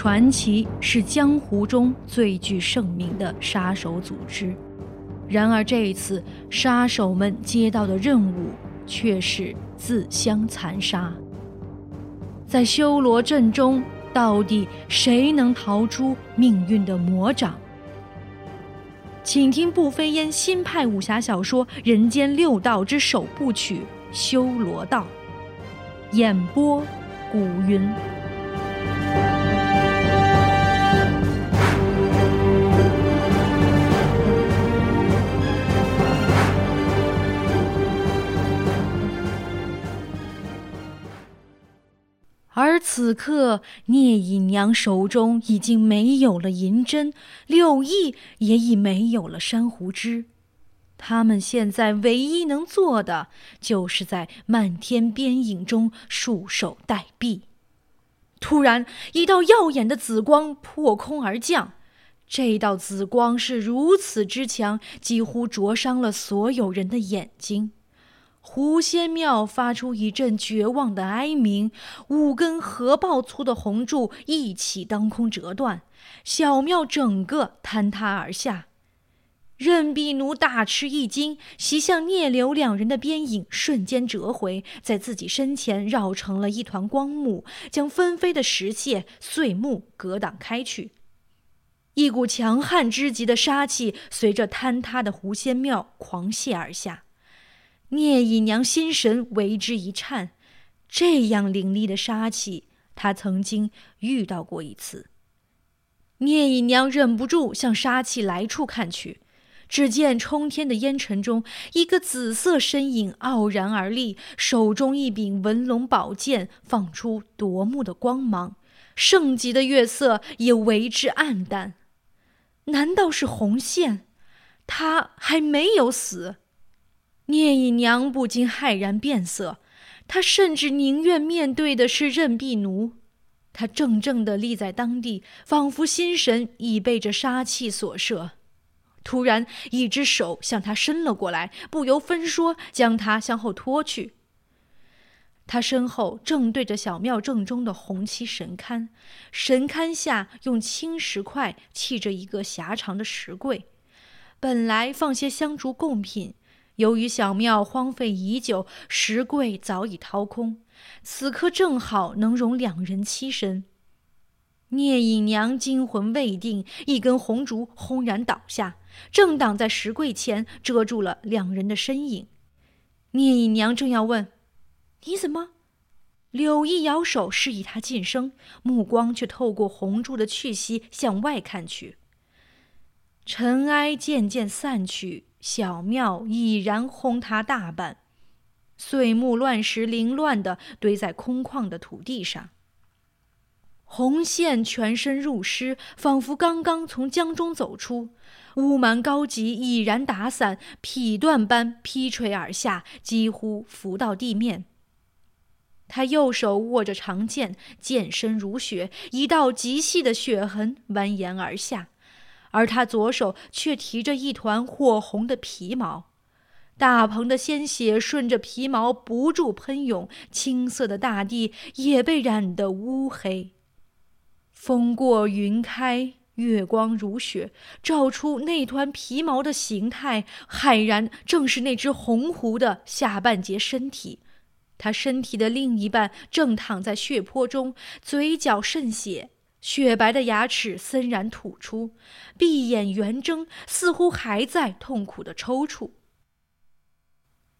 传奇是江湖中最具盛名的杀手组织。然而这一次，杀手们接到的任务却是自相残杀。在修罗阵中，到底谁能逃出命运的魔掌？请听步飞烟新派武侠小说《人间六道》之首部曲《修罗道》，演播：古云。而此刻，聂隐娘手中已经没有了银针，柳毅也已没有了珊瑚枝。他们现在唯一能做的，就是在漫天边影中束手待毙。突然，一道耀眼的紫光破空而降，这道紫光是如此之强，几乎灼伤了所有人的眼睛。狐仙庙发出一阵绝望的哀鸣，五根核爆粗的红柱一起当空折断，小庙整个坍塌而下。任弼奴大吃一惊，袭向聂流两人的边影瞬间折回，在自己身前绕成了一团光幕，将纷飞的石屑碎木隔挡开去。一股强悍之极的杀气随着坍塌的狐仙庙狂泻而下。聂隐娘心神为之一颤，这样凌厉的杀气，她曾经遇到过一次。聂隐娘忍不住向杀气来处看去，只见冲天的烟尘中，一个紫色身影傲然而立，手中一柄文龙宝剑放出夺目的光芒，圣级的月色也为之暗淡。难道是红线？他还没有死？聂隐娘不禁骇然变色，她甚至宁愿面对的是任弼奴。她怔怔地立在当地，仿佛心神已被这杀气所摄。突然，一只手向她伸了过来，不由分说将她向后拖去。他身后正对着小庙正中的红漆神龛，神龛下用青石块砌着一个狭长的石柜，本来放些香烛贡品。由于小庙荒废已久，石柜早已掏空，此刻正好能容两人栖身。聂隐娘惊魂未定，一根红烛轰然倒下，正挡在石柜前，遮住了两人的身影。聂隐娘正要问：“你怎么？”柳毅摇手示意他噤声，目光却透过红烛的去隙向外看去。尘埃渐渐散去。小庙已然轰塌大半，碎木乱石凌乱地堆在空旷的土地上。红线全身入湿，仿佛刚刚从江中走出。乌蛮高级已然打散，劈断般劈垂而下，几乎浮到地面。他右手握着长剑，剑身如雪，一道极细的血痕蜿蜒而下。而他左手却提着一团火红的皮毛，大鹏的鲜血顺着皮毛不住喷涌，青色的大地也被染得乌黑。风过云开，月光如雪，照出那团皮毛的形态，骇然正是那只红狐的下半截身体。他身体的另一半正躺在血泊中，嘴角渗血。雪白的牙齿森然吐出，闭眼圆睁，似乎还在痛苦的抽搐。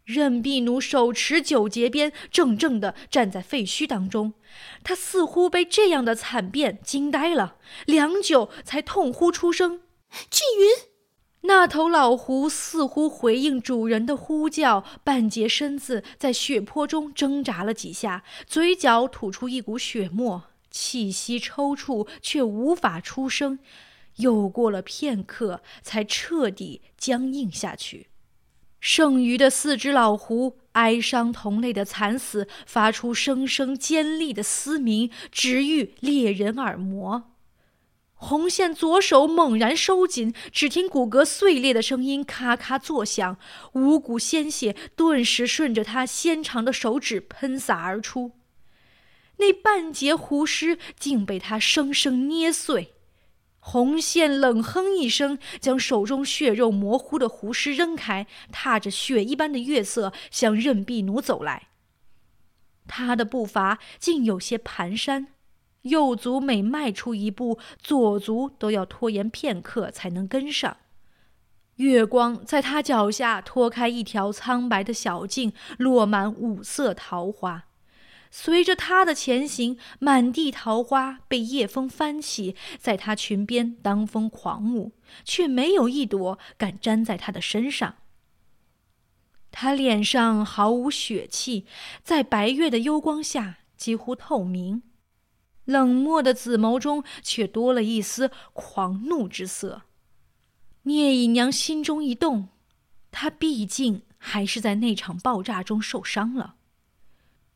任弼奴手持九节鞭，怔怔地站在废墟当中，他似乎被这样的惨变惊呆了，良久才痛呼出声：“季云！”那头老狐似乎回应主人的呼叫，半截身子在血泊中挣扎了几下，嘴角吐出一股血沫。气息抽搐，却无法出声。又过了片刻，才彻底僵硬下去。剩余的四只老狐哀伤同类的惨死，发出声声尖利的嘶鸣，直欲猎人耳膜。红线左手猛然收紧，只听骨骼碎裂的声音咔咔作响，五股鲜血顿时顺着他纤长的手指喷洒而出。那半截胡须竟被他生生捏碎。红线冷哼一声，将手中血肉模糊的胡须扔开，踏着雪一般的月色向任弼奴走来。他的步伐竟有些蹒跚，右足每迈出一步，左足都要拖延片刻才能跟上。月光在他脚下拖开一条苍白的小径，落满五色桃花。随着他的前行，满地桃花被夜风翻起，在他裙边当风狂舞，却没有一朵敢粘在他的身上。他脸上毫无血气，在白月的幽光下几乎透明，冷漠的紫眸中却多了一丝狂怒之色。聂姨娘心中一动，她毕竟还是在那场爆炸中受伤了。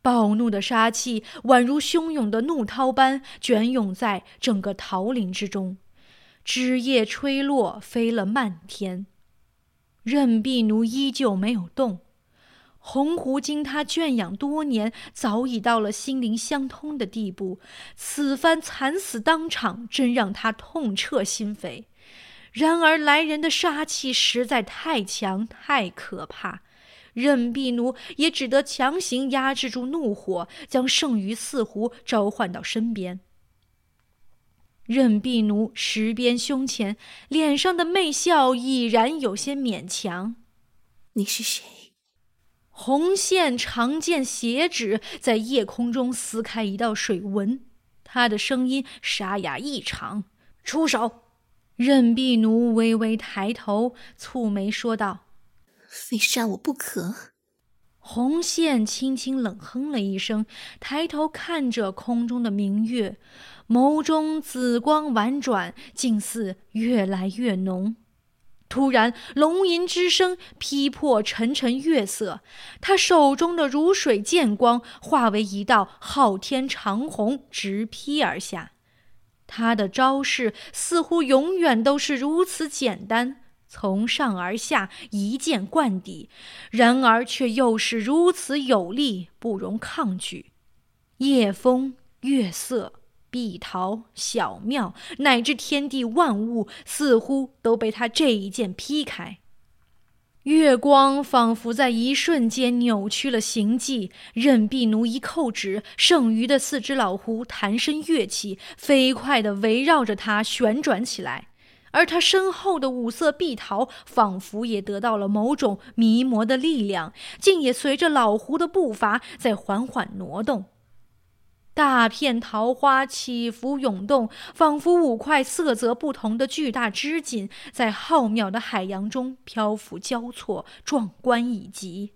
暴怒的杀气宛如汹涌的怒涛般卷涌在整个桃林之中，枝叶吹落，飞了漫天。任弼奴依旧没有动，鸿鹄经他圈养多年，早已到了心灵相通的地步。此番惨死当场，真让他痛彻心扉。然而来人的杀气实在太强，太可怕。任婢奴也只得强行压制住怒火，将剩余四狐召唤到身边。任婢奴石边胸前，脸上的媚笑已然有些勉强。你是谁？红线长剑斜指，在夜空中撕开一道水纹。他的声音沙哑异常：“出手！”任婢奴微微抬头，蹙眉说道：“非杀我不可。”红线轻轻冷哼了一声，抬头看着空中的明月，眸中紫光婉转，竟似越来越浓。突然，龙吟之声劈破沉沉月色，他手中的如水剑光化为一道昊天长虹，直劈而下。他的招式似乎永远都是如此简单，从上而下一剑贯底，然而却又是如此有力，不容抗拒。夜风、月色、碧桃、小庙，乃至天地万物，似乎都被他这一剑劈开。月光仿佛在一瞬间扭曲了形迹，任弼奴一扣指，剩余的四只老狐弹身跃起，飞快地围绕着他旋转起来，而他身后的五色碧桃仿佛也得到了某种迷魔的力量，竟也随着老胡的步伐在缓缓挪动。大片桃花起伏涌动，仿佛五块色泽不同的巨大织锦，在浩渺的海洋中漂浮交错，壮观以极。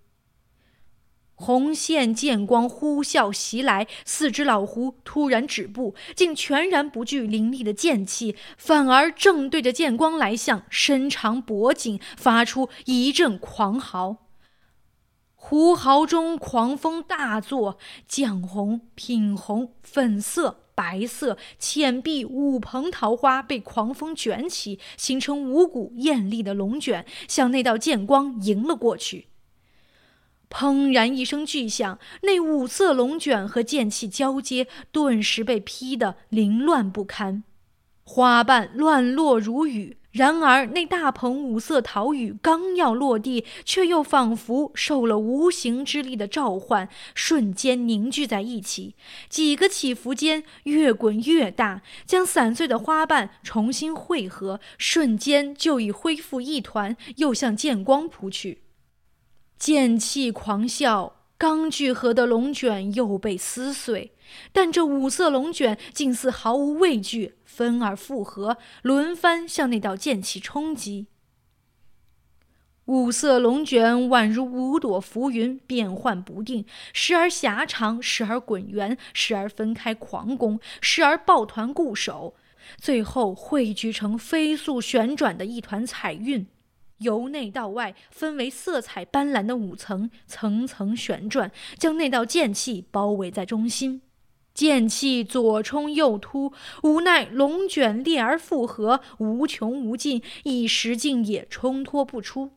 红线剑光呼啸袭来，四只老狐突然止步，竟全然不惧凌厉的剑气，反而正对着剑光来向，伸长脖颈，发出一阵狂嚎。胡嚎中，狂风大作，绛红、品红、粉色、白色、浅碧五蓬桃花被狂风卷起，形成五股艳丽的龙卷，向那道剑光迎了过去。砰然一声巨响，那五色龙卷和剑气交接，顿时被劈得凌乱不堪，花瓣乱落如雨。然而，那大捧五色桃雨刚要落地，却又仿佛受了无形之力的召唤，瞬间凝聚在一起。几个起伏间，越滚越大，将散碎的花瓣重新汇合，瞬间就已恢复一团，又向剑光扑去。剑气狂啸，刚聚合的龙卷又被撕碎。但这五色龙卷竟似毫无畏惧，分而复合，轮番向那道剑气冲击。五色龙卷宛如五朵浮云，变幻不定，时而狭长，时而滚圆，时而分开狂攻，时而抱团固守，最后汇聚成飞速旋转的一团彩云，由内到外分为色彩斑斓的五层，层层旋转，将那道剑气包围在中心。剑气左冲右突，无奈龙卷裂而复合，无穷无尽，一时竟也冲脱不出。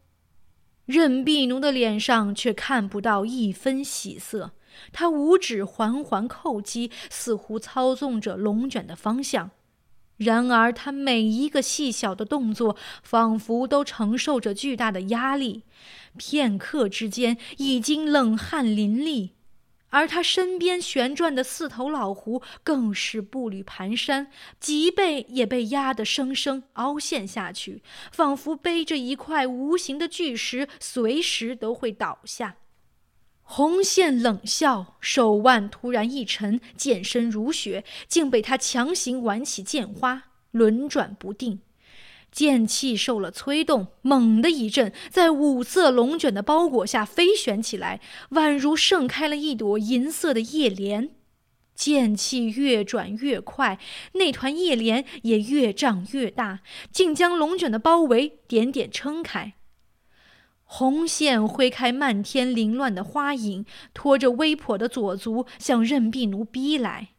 任弼奴的脸上却看不到一分喜色，他五指缓缓扣击，似乎操纵着龙卷的方向。然而，他每一个细小的动作，仿佛都承受着巨大的压力。片刻之间，已经冷汗淋漓。而他身边旋转的四头老狐更是步履蹒跚，脊背也被压得生生凹陷下去，仿佛背着一块无形的巨石，随时都会倒下。红线冷笑，手腕突然一沉，剑身如雪，竟被他强行挽起剑花，轮转不定。剑气受了催动，猛地一震，在五色龙卷的包裹下飞旋起来，宛如盛开了一朵银色的叶莲。剑气越转越快，那团叶莲也越胀越大，竟将龙卷的包围点点撑开。红线挥开漫天凌乱的花影，拖着微跛的左足向任弼奴逼来。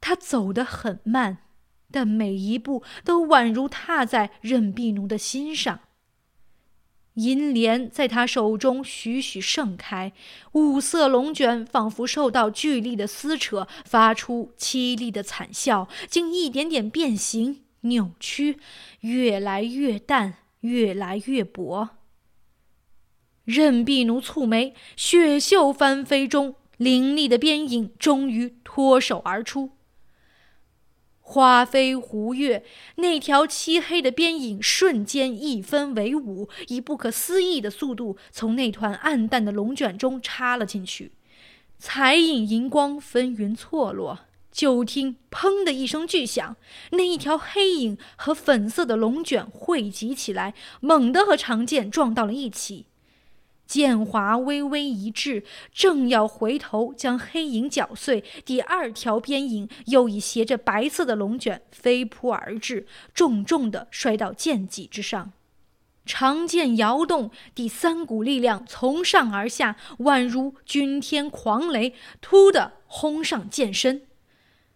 他走得很慢。但每一步都宛如踏在任弼奴的心上。银莲在他手中徐徐盛开，五色龙卷仿佛受到巨力的撕扯，发出凄厉的惨笑，竟一点点变形、扭曲，越来越淡，越来越薄。任弼奴蹙眉，血袖翻飞中，凌厉的鞭影终于脱手而出。花飞狐跃，那条漆黑的边影瞬间一分为五，以不可思议的速度从那团暗淡的龙卷中插了进去。彩影银光纷纭错落，就听“砰”的一声巨响，那一条黑影和粉色的龙卷汇集起来，猛地和长剑撞到了一起。剑华微微一滞，正要回头将黑影搅碎，第二条边影又已携着白色的龙卷飞扑而至，重重地摔到剑脊之上。长剑摇动，第三股力量从上而下，宛如钧天狂雷，突地轰上剑身。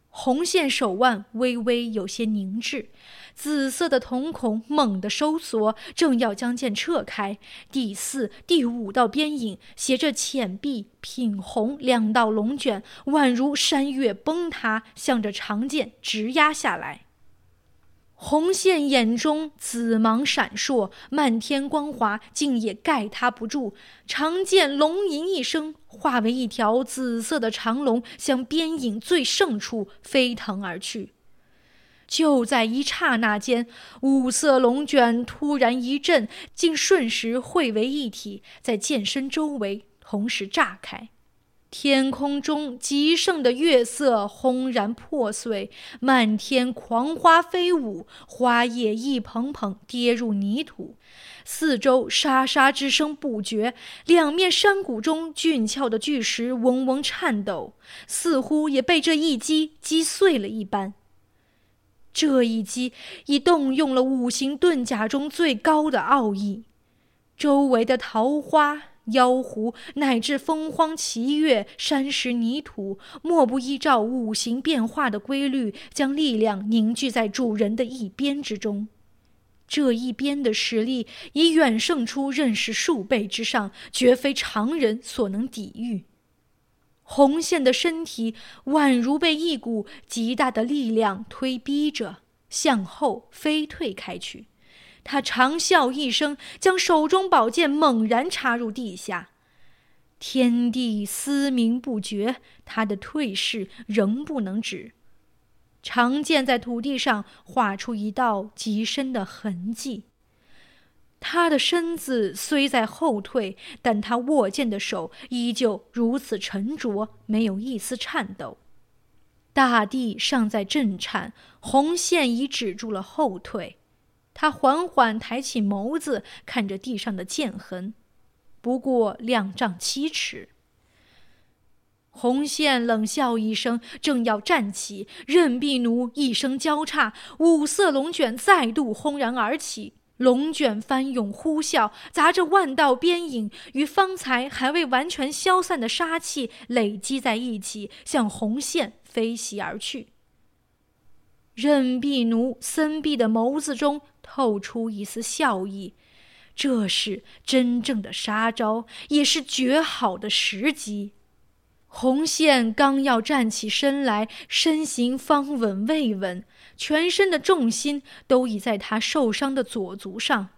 红线手腕微微有些凝滞。紫色的瞳孔猛地收缩，正要将剑撤开。第四、第五道边影携着浅碧、品红两道龙卷，宛如山岳崩塌，向着长剑直压下来。红线眼中紫芒闪烁，漫天光华竟也盖他不住。长剑龙吟一声，化为一条紫色的长龙，向边影最盛处飞腾而去。就在一刹那间，五色龙卷突然一震，竟瞬时汇为一体，在剑身周围同时炸开。天空中极盛的月色轰然破碎，漫天狂花飞舞，花叶一捧捧跌入泥土，四周沙沙之声不绝。两面山谷中俊俏的巨石嗡嗡颤抖，似乎也被这一击击碎了一般。这一击已动用了五行遁甲中最高的奥义，周围的桃花、妖狐乃至风荒奇月、山石泥土，莫不依照五行变化的规律，将力量凝聚在主人的一鞭之中。这一鞭的实力已远胜出认识数倍之上，绝非常人所能抵御。红线的身体宛如被一股极大的力量推逼着向后飞退开去，他长啸一声，将手中宝剑猛然插入地下。天地嘶鸣不绝，他的退势仍不能止。长剑在土地上画出一道极深的痕迹。他的身子虽在后退，但他握剑的手依旧如此沉着，没有一丝颤抖。大地尚在震颤，红线已止住了后退。他缓缓抬起眸子，看着地上的剑痕，不过两丈七尺。红线冷笑一声，正要站起，任弼奴一声交叉，五色龙卷再度轰然而起。龙卷翻涌呼啸，砸着万道边影，与方才还未完全消散的杀气累积在一起，向红线飞袭而去。任弼奴森碧的眸子中透出一丝笑意，这是真正的杀招，也是绝好的时机。红线刚要站起身来，身形方稳未稳，全身的重心都已在他受伤的左足上。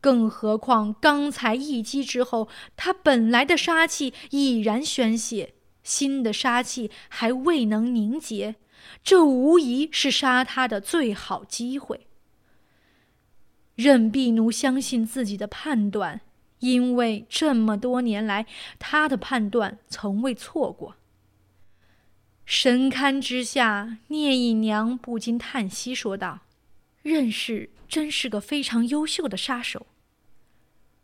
更何况刚才一击之后，他本来的杀气已然宣泄，新的杀气还未能凝结，这无疑是杀他的最好机会。任弼奴相信自己的判断。因为这么多年来，他的判断从未错过。神龛之下，聂隐娘不禁叹息说道：“任氏真是个非常优秀的杀手。”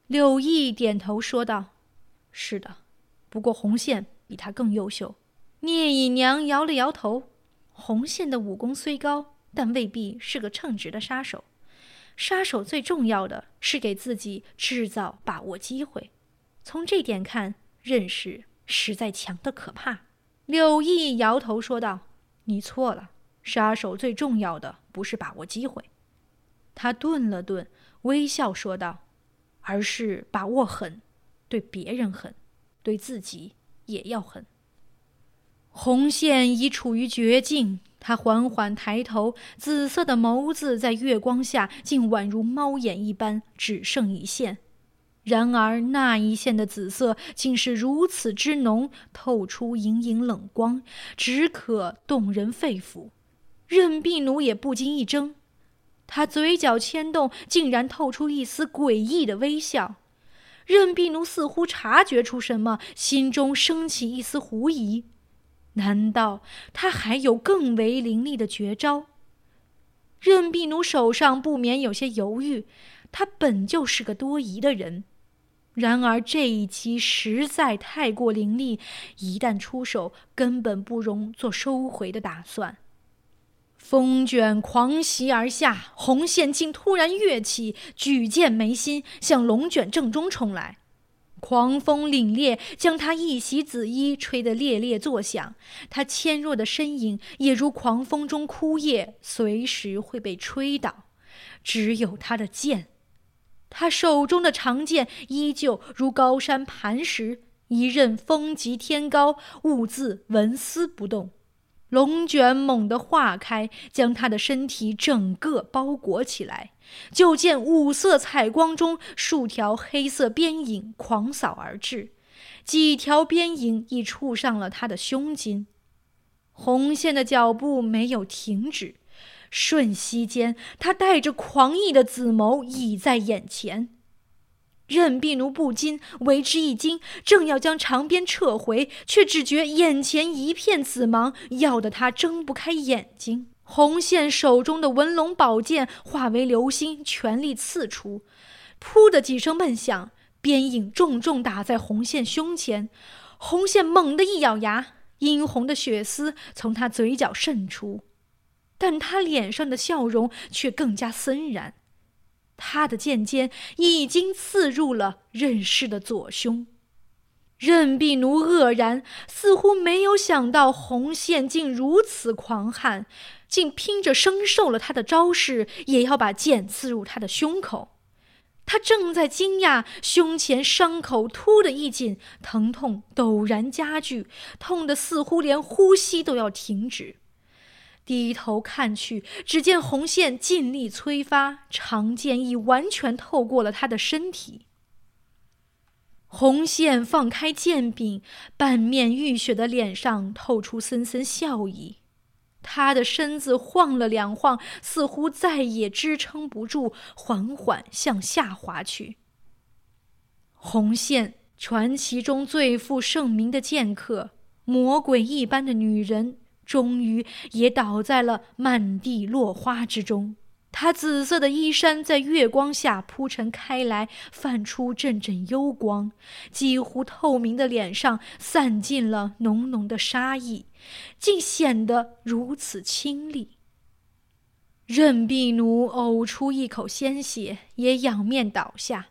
柳毅点头说道：“是的，不过红线比他更优秀。”聂隐娘摇了摇头：“红线的武功虽高，但未必是个称职的杀手。”杀手最重要的是给自己制造把握机会，从这点看，认识实在强的可怕。柳毅摇头说道：“你错了，杀手最重要的不是把握机会。”他顿了顿，微笑说道：“而是把握狠，对别人狠，对自己也要狠。”红线已处于绝境。他缓缓抬头，紫色的眸子在月光下竟宛如猫眼一般，只剩一线。然而那一线的紫色竟是如此之浓，透出隐隐冷光，只可动人肺腑。任弼奴也不禁一怔，他嘴角牵动，竟然透出一丝诡异的微笑。任弼奴似乎察觉出什么，心中升起一丝狐疑。难道他还有更为凌厉的绝招？任弼奴手上不免有些犹豫。他本就是个多疑的人，然而这一击实在太过凌厉，一旦出手，根本不容做收回的打算。风卷狂袭而下，红线竟突然跃起，举剑眉心，向龙卷正中冲来。狂风凛冽，将他一袭紫衣吹得猎猎作响。他纤弱的身影也如狂风中枯叶，随时会被吹倒。只有他的剑，他手中的长剑依旧如高山磐石，一刃风急天高，兀自纹丝不动。龙卷猛地化开，将他的身体整个包裹起来。就见五色彩光中，数条黑色边影狂扫而至，几条边影已触上了他的胸襟。红线的脚步没有停止，瞬息间，他带着狂意的紫眸已在眼前。任弼奴不禁为之一惊，正要将长鞭撤回，却只觉眼前一片紫芒，要得他睁不开眼睛。红线手中的文龙宝剑化为流星，全力刺出。噗的几声闷响，鞭影重重打在红线胸前。红线猛地一咬牙，殷红的血丝从他嘴角渗出，但他脸上的笑容却更加森然。他的剑尖已经刺入了任氏的左胸，任婢奴愕然，似乎没有想到红线竟如此狂悍，竟拼着生受了他的招式，也要把剑刺入他的胸口。他正在惊讶，胸前伤口突的一紧，疼痛陡然加剧，痛得似乎连呼吸都要停止。低头看去，只见红线尽力催发，长剑已完全透过了他的身体。红线放开剑柄，半面浴血的脸上透出森森笑意。他的身子晃了两晃，似乎再也支撑不住，缓缓向下滑去。红线，传奇中最负盛名的剑客，魔鬼一般的女人。终于也倒在了满地落花之中。她紫色的衣衫在月光下铺陈开来，泛出阵阵幽光，几乎透明的脸上散尽了浓浓的杀意，竟显得如此清丽。任弼奴呕出一口鲜血，也仰面倒下。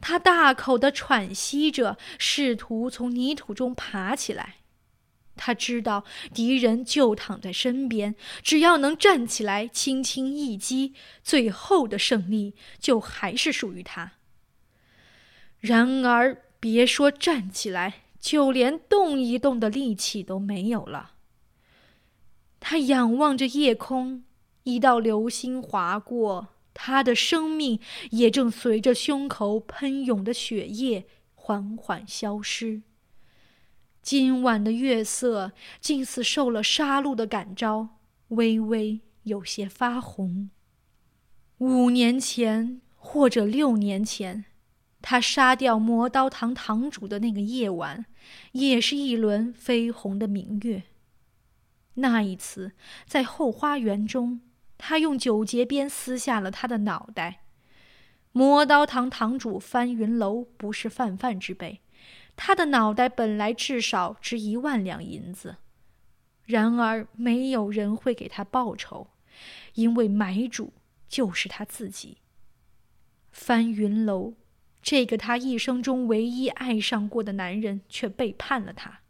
他大口的喘息着，试图从泥土中爬起来。他知道敌人就躺在身边，只要能站起来，轻轻一击，最后的胜利就还是属于他。然而，别说站起来，就连动一动的力气都没有了。他仰望着夜空，一道流星划过，他的生命也正随着胸口喷涌的血液缓缓消失。今晚的月色竟似受了杀戮的感召，微微有些发红。五年前，或者六年前，他杀掉魔刀堂堂主的那个夜晚，也是一轮绯红的明月。那一次，在后花园中，他用九节鞭撕下了他的脑袋。魔刀堂堂主翻云楼不是泛泛之辈。他的脑袋本来至少值一万两银子，然而没有人会给他报酬，因为买主就是他自己。翻云楼，这个他一生中唯一爱上过的男人，却背叛了他。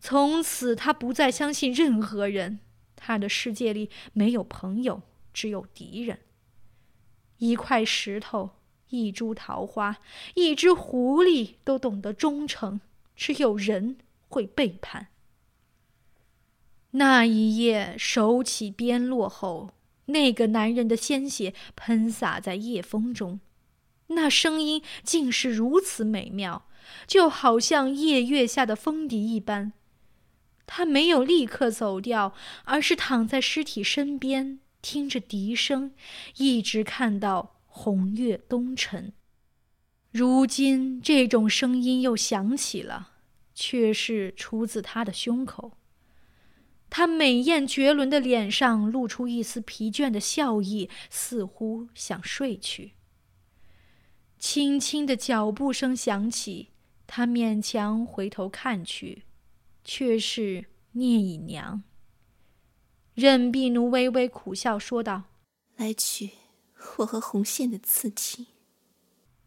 从此，他不再相信任何人，他的世界里没有朋友，只有敌人。一块石头。一株桃花，一只狐狸都懂得忠诚，只有人会背叛。那一夜，手起鞭落后，那个男人的鲜血喷洒在夜风中，那声音竟是如此美妙，就好像夜月下的风笛一般。他没有立刻走掉，而是躺在尸体身边，听着笛声，一直看到。红月东沉，如今这种声音又响起了，却是出自他的胸口。他美艳绝伦的脸上露出一丝疲倦的笑意，似乎想睡去。轻轻的脚步声响起，他勉强回头看去，却是聂隐娘。任婢奴微微苦笑说道：“来取。”我和红线的刺青。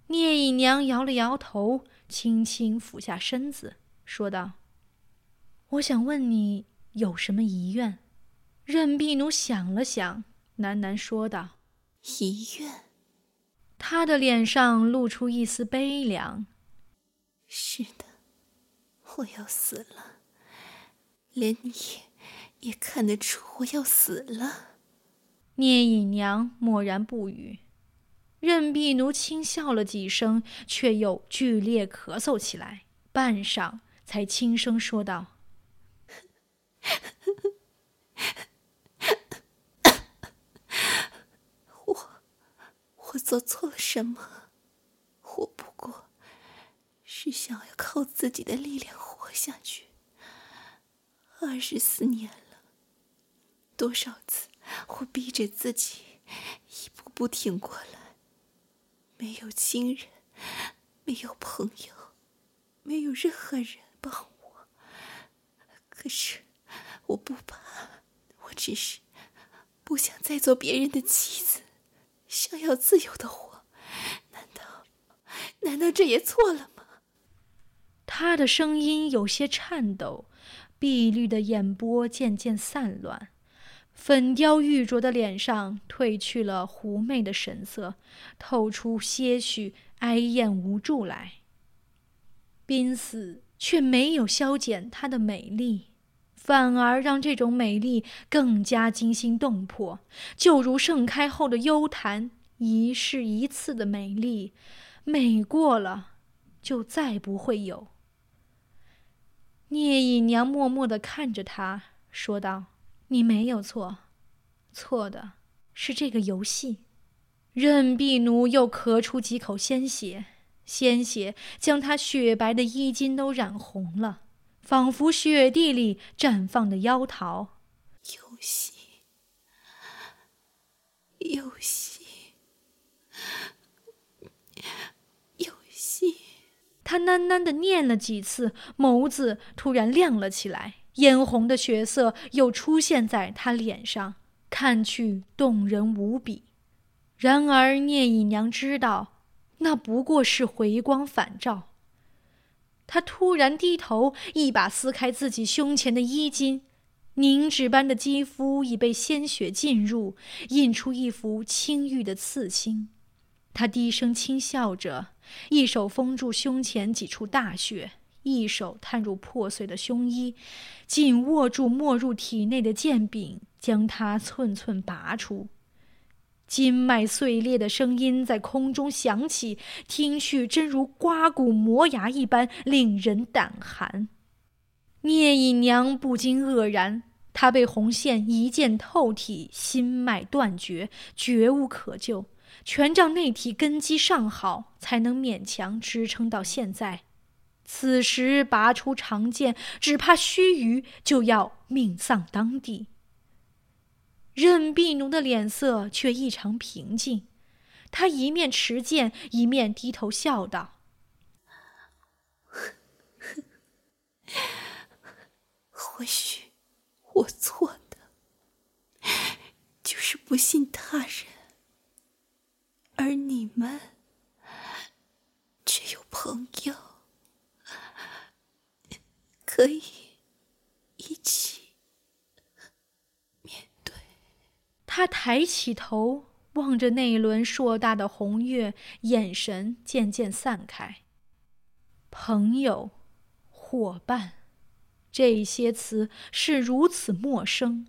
聂姨娘摇了摇头，轻轻俯下身子，说道：“我想问你有什么遗愿？”任婢奴想了想，喃喃说道：“遗愿。”他的脸上露出一丝悲凉。“是的，我要死了，连你也看得出我要死了。”聂隐娘默然不语，任婢奴轻笑了几声，却又剧烈咳嗽起来，半晌才轻声说道：“ 我，我做错了什么？我不过是想要靠自己的力量活下去。二十四年了，多少次？”我逼着自己一步步挺过来，没有亲人，没有朋友，没有任何人帮我。可是我不怕，我只是不想再做别人的妻子，想要自由的活。难道，难道这也错了吗？他的声音有些颤抖，碧绿的眼波渐渐散乱。粉雕玉琢的脸上褪去了狐媚的神色，透出些许哀艳无助来。濒死却没有消减她的美丽，反而让这种美丽更加惊心动魄，就如盛开后的幽潭，一世一次的美丽，美过了就再不会有。聂隐娘默默地看着他，说道。你没有错，错的是这个游戏。任婢奴又咳出几口鲜血，鲜血将他雪白的衣襟都染红了，仿佛雪地里绽放的妖桃。游戏，游戏，游戏。他喃喃的念了几次，眸子突然亮了起来。嫣红的血色又出现在他脸上，看去动人无比。然而聂隐娘知道，那不过是回光返照。她突然低头，一把撕开自己胸前的衣襟，凝脂般的肌肤已被鲜血浸入，印出一幅青玉的刺青。她低声轻笑着，一手封住胸前几处大穴。一手探入破碎的胸衣，紧握住没入体内的剑柄，将它寸寸拔出。筋脉碎裂的声音在空中响起，听去真如刮骨磨牙一般，令人胆寒。聂隐娘不禁愕然，她被红线一剑透体，心脉断绝，绝无可救。权杖内体根基尚好，才能勉强支撑到现在。此时拔出长剑，只怕须臾就要命丧当地。任婢奴的脸色却异常平静，他一面持剑，一面低头笑道：“ 或许我错的，就是不信他人。”而你们却有朋友可以一起面对。他抬起头望着那一轮硕大的红月，眼神渐渐散开。朋友、伙伴，这些词是如此陌生，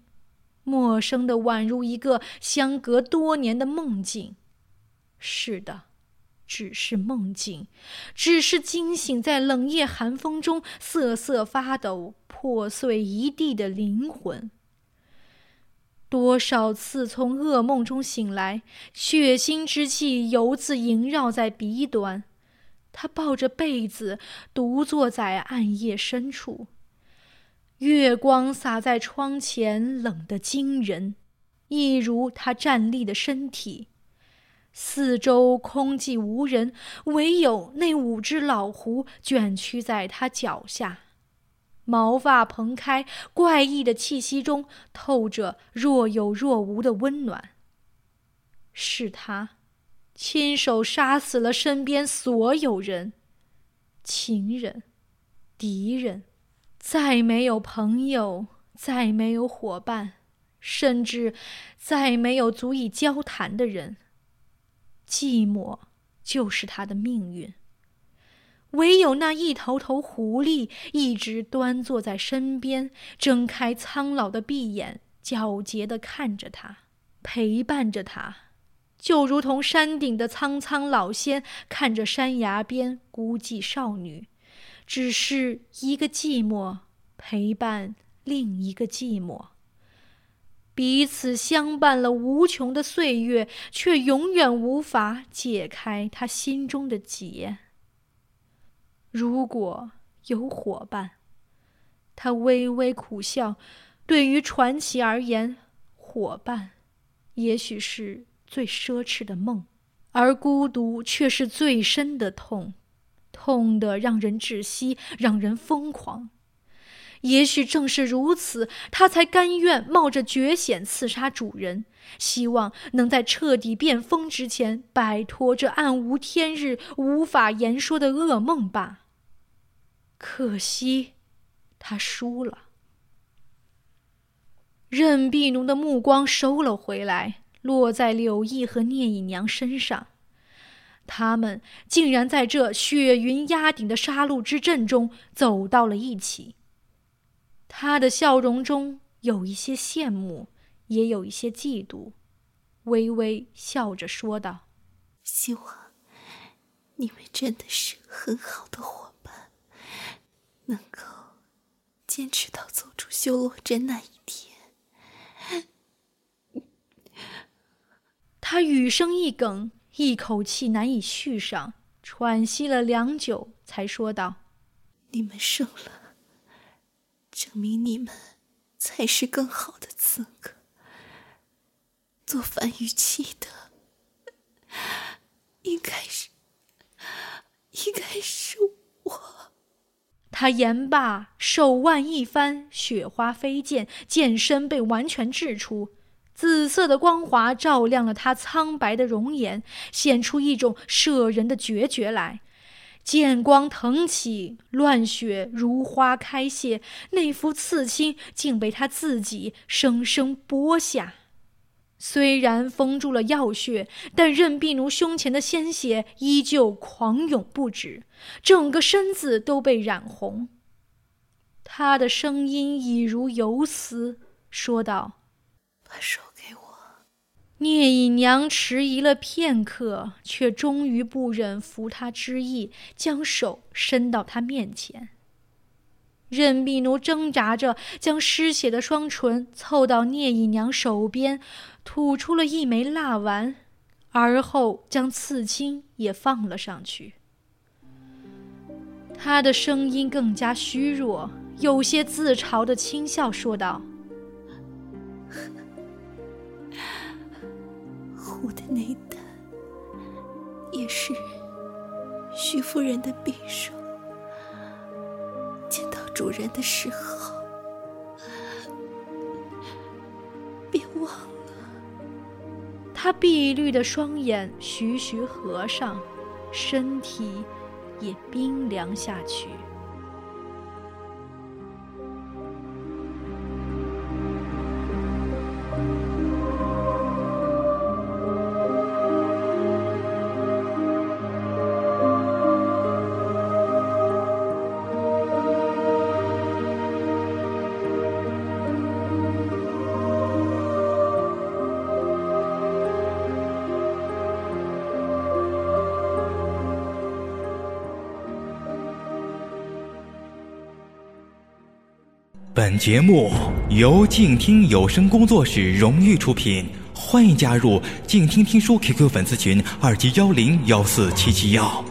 陌生的宛如一个相隔多年的梦境。是的，只是梦境，只是惊醒在冷夜寒风中瑟瑟发抖、破碎一地的灵魂。多少次从噩梦中醒来，血腥之气犹自萦绕在鼻端。他抱着被子，独坐在暗夜深处。月光洒在窗前，冷得惊人，一如他站立的身体。四周空寂无人，唯有那五只老狐卷曲在他脚下，毛发蓬开，怪异的气息中透着若有若无的温暖。是他，亲手杀死了身边所有人，情人、敌人，再没有朋友，再没有伙伴，甚至再没有足以交谈的人。寂寞就是他的命运。唯有那一头头狐狸一直端坐在身边，睁开苍老的闭眼，皎洁的看着他，陪伴着他，就如同山顶的苍苍老仙看着山崖边孤寂少女，只是一个寂寞陪伴另一个寂寞。彼此相伴了无穷的岁月，却永远无法解开他心中的结。如果有伙伴，他微微苦笑。对于传奇而言，伙伴也许是最奢侈的梦，而孤独却是最深的痛，痛得让人窒息，让人疯狂。也许正是如此，他才甘愿冒着绝险刺杀主人，希望能在彻底变疯之前摆脱这暗无天日、无法言说的噩梦吧。可惜，他输了。任碧奴的目光收了回来，落在柳毅和聂隐娘身上。他们竟然在这雪云压顶的杀戮之阵中走到了一起。他的笑容中有一些羡慕，也有一些嫉妒，微微笑着说道：“希望你们真的是很好的伙伴，能够坚持到走出修罗镇那一天。”他语声一哽，一口气难以续上，喘息了良久，才说道：“你们胜了。”证明你们才是更好的资格做樊于期的，应该是，应该是我。他言罢，手腕一翻，雪花飞溅，剑身被完全掷出，紫色的光华照亮了他苍白的容颜，显出一种摄人的决绝来。剑光腾起，乱雪如花开谢，那幅刺青竟被他自己生生剥下。虽然封住了药穴，但任弼奴胸前的鲜血依旧狂涌不止，整个身子都被染红。他的声音已如游丝，说道：“把手给我。”聂隐娘迟疑了片刻，却终于不忍服他之意，将手伸到他面前。任弼奴挣扎着将失血的双唇凑到聂隐娘手边，吐出了一枚蜡丸，而后将刺青也放了上去。他的声音更加虚弱，有些自嘲的轻笑说道：“我的内丹也是徐夫人的匕首。”见到主人的时候，别忘了。他碧绿的双眼徐徐合上，身体也冰凉下去。本节目由静听有声工作室荣誉出品，欢迎加入静听听书 QQ 粉丝群：二七幺零幺四七七幺。